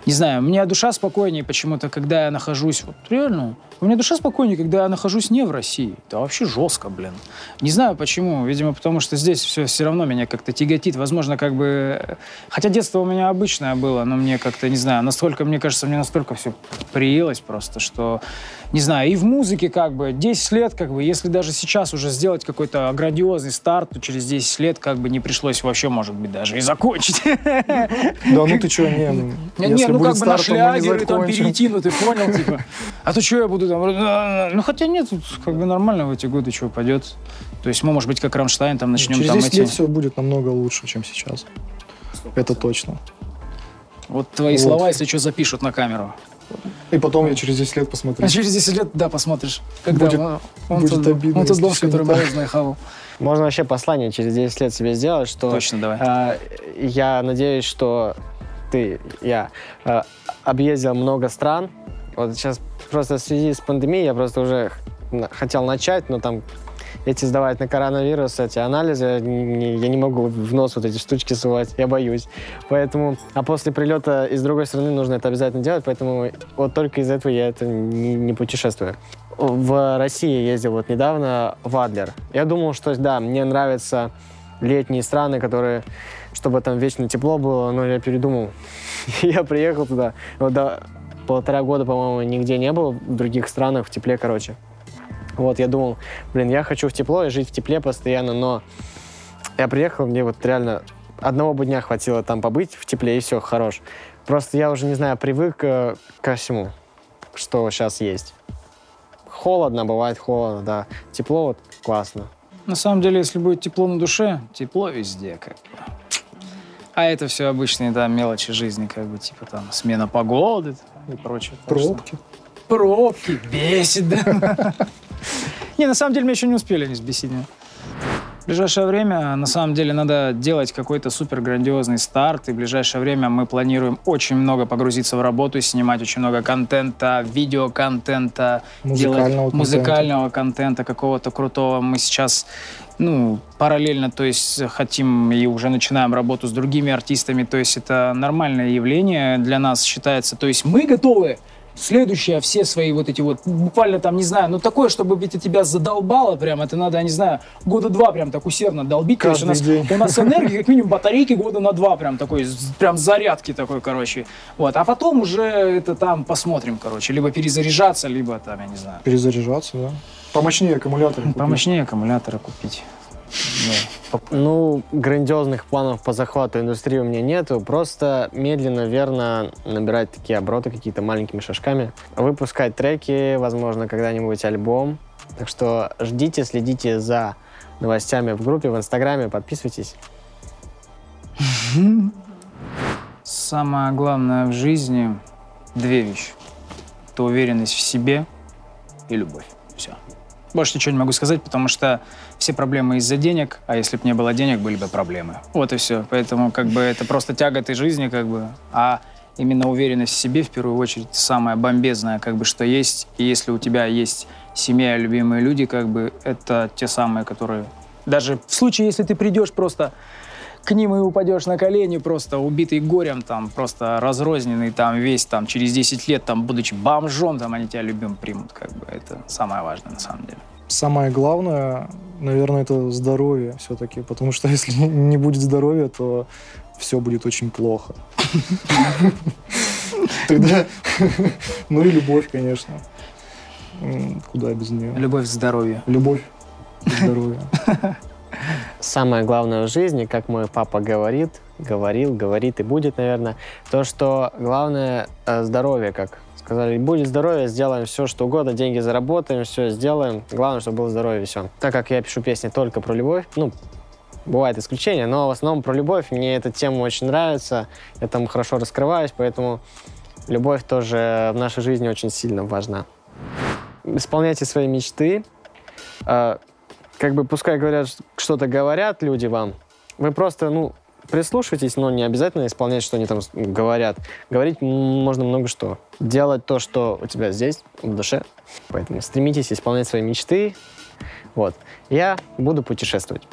Не знаю, у меня душа спокойнее почему-то, когда я нахожусь... Вот реально, у меня душа спокойнее, когда я нахожусь не в России. Это вообще жестко, блин. Не знаю почему. Видимо, потому что здесь все все равно меня как-то тяготит. Возможно, как бы... э, Хотя детство у меня обычное было, но мне как-то, не знаю, настолько, мне кажется, мне настолько все приелось просто, что... Не знаю, и в музыке как бы 10 лет, как бы, если даже сейчас уже сделать какой-то грандиозный старт, то через 10 лет как бы не пришлось вообще, может быть, даже и закончить. Да ну ты что, не, Не, ну как бы на шлягеры там перейти, ну ты понял, типа. А то что я буду там... Ну хотя нет, как бы нормально в эти годы что пойдет. То есть мы, может быть, как Рамштайн там начнем Через там 10 эти... лет все будет намного лучше, чем сейчас. Это точно. Вот твои Вот. слова, если что, запишут на камеру. И потом я через 10 лет посмотрю. А через 10 лет, да, посмотришь. Когда Будет- он, он будет тот, обидно, он тот дом, который так. мороженое хавал. Можно вообще послание через 10 лет себе сделать, что... Точно, давай. А, я надеюсь, что ты, я, а, объездил много стран. Вот сейчас просто в связи с пандемией я просто уже хотел начать, но там эти сдавать на коронавирус, эти анализы, я не, могу в нос вот эти штучки сувать, я боюсь. Поэтому, а после прилета из другой страны нужно это обязательно делать, поэтому вот только из-за этого я это не, не путешествую. В России ездил вот недавно в Адлер. Я думал, что да, мне нравятся летние страны, которые, чтобы там вечно тепло было, но я передумал. Я приехал туда. Вот до полтора года, по-моему, нигде не был в других странах в тепле, короче. Вот, я думал, блин, я хочу в тепло и жить в тепле постоянно, но я приехал, мне вот реально одного бы дня хватило там побыть в тепле, и все, хорош. Просто я уже, не знаю, привык э, ко всему, что сейчас есть. Холодно, бывает холодно, да. Тепло вот классно. На самом деле, если будет тепло на душе, тепло везде, как бы. А это все обычные, да, мелочи жизни, как бы, типа там смена погоды и прочее. Пробки. Пробки, бесит, да. Не, на самом деле, меня еще не успели не сбесить. нет. В ближайшее время, на самом деле, надо делать какой-то супер грандиозный старт. И в ближайшее время мы планируем очень много погрузиться в работу, снимать очень много контента, видеоконтента, Музыкального делать контента. музыкального контента какого-то крутого. Мы сейчас ну, параллельно, то есть хотим и уже начинаем работу с другими артистами, то есть это нормальное явление для нас считается. То есть мы готовы следующее, все свои вот эти вот, буквально там, не знаю, ну такое, чтобы это тебя задолбало прям, это надо, я не знаю, года два прям так усердно долбить. Есть у нас, Каждый день. у нас энергии, как минимум, батарейки года на два прям такой, прям зарядки такой, короче. Вот, а потом уже это там посмотрим, короче, либо перезаряжаться, либо там, я не знаю, Перезаряжаться, да. Помощнее аккумулятор. купить. помощнее аккумуляторы купить. Да. Ну, грандиозных планов по захвату индустрии у меня нету. Просто медленно, верно набирать такие обороты какие-то маленькими шажками. Выпускать треки, возможно, когда-нибудь альбом. Так что ждите, следите за новостями в группе, в Инстаграме, подписывайтесь. Самое главное в жизни две вещи. Это уверенность в себе и любовь. Все. Больше ничего не могу сказать, потому что все проблемы из-за денег, а если бы не было денег, были бы проблемы. Вот и все. Поэтому как бы это просто тяготы жизни, как бы. А именно уверенность в себе, в первую очередь, самое бомбезное, как бы, что есть. И если у тебя есть семья, любимые люди, как бы, это те самые, которые... Даже в случае, если ты придешь просто к ним и упадешь на колени, просто убитый горем, там, просто разрозненный, там, весь, там, через 10 лет, там, будучи бомжом, там, они тебя любим примут, как бы, это самое важное, на самом деле. самое главное, наверное, это здоровье все-таки, потому что если не будет здоровья, то все будет очень плохо. Тогда, ну и любовь, конечно. Куда без нее? Любовь к здоровью. Любовь к здоровью. Самое главное в жизни, как мой папа говорит, говорил, говорит и будет, наверное, то, что главное э, здоровье, как сказали, будет здоровье, сделаем все, что угодно, деньги заработаем, все сделаем. Главное, чтобы было здоровье, все. Так как я пишу песни только про любовь, ну, бывают исключения, но в основном про любовь. Мне эта тема очень нравится, я там хорошо раскрываюсь, поэтому любовь тоже в нашей жизни очень сильно важна. Исполняйте свои мечты. Э, как бы пускай говорят, что-то говорят люди вам, вы просто, ну, прислушивайтесь, но не обязательно исполнять, что они там говорят. Говорить можно много что. Делать то, что у тебя здесь, в душе. Поэтому стремитесь исполнять свои мечты. Вот. Я буду путешествовать.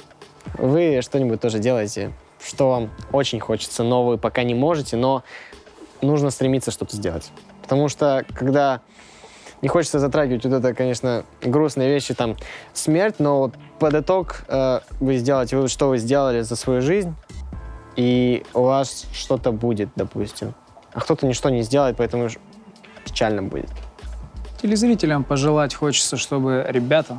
Вы что-нибудь тоже делаете, что вам очень хочется, но вы пока не можете, но нужно стремиться что-то сделать. Потому что, когда не хочется затрагивать вот это, конечно, грустные вещи, там, смерть, но вот под итог э, вы сделаете вывод, что вы сделали за свою жизнь, и у вас что-то будет, допустим. А кто-то ничто не сделает, поэтому печально будет. Телезрителям пожелать хочется, чтобы ребята,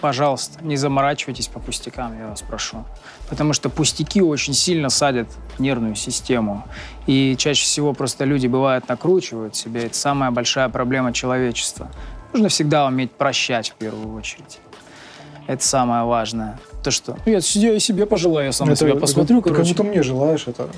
пожалуйста, не заморачивайтесь по пустякам, я вас прошу. Потому что пустяки очень сильно садят нервную систему. И чаще всего просто люди, бывают, накручивают себя. Это самая большая проблема человечества. Нужно всегда уметь прощать в первую очередь. Это самое важное. То, что ну, я, я себе пожелаю, я сам это, на себя посмотрю, это, короче. Кому-то мне желаешь это.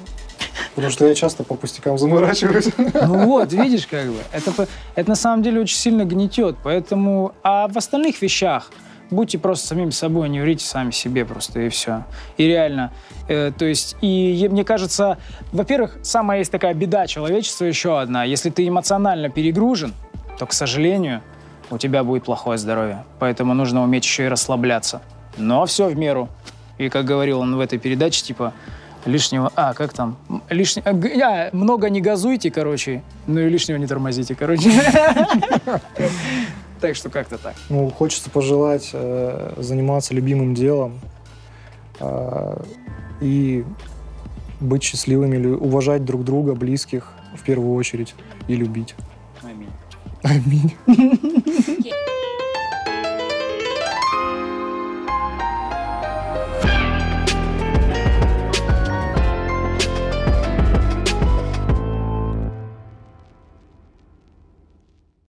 Потому что я часто по пустякам заморачиваюсь. Ну вот, видишь, как бы. Это, это на самом деле очень сильно гнетет. Поэтому, а в остальных вещах будьте просто самим собой, не врите сами себе просто, и все. И реально, э, то есть, и мне кажется, во-первых, самая есть такая беда человечества еще одна. Если ты эмоционально перегружен, то, к сожалению, у тебя будет плохое здоровье. Поэтому нужно уметь еще и расслабляться. Но все в меру. И как говорил он в этой передаче, типа, лишнего... А, как там? Лишнего... А, много не газуйте, короче. Ну и лишнего не тормозите, короче. Так что как-то так. Ну, хочется пожелать э, заниматься любимым делом э, и быть счастливыми, уважать друг друга, близких в первую очередь и любить. Аминь. Аминь.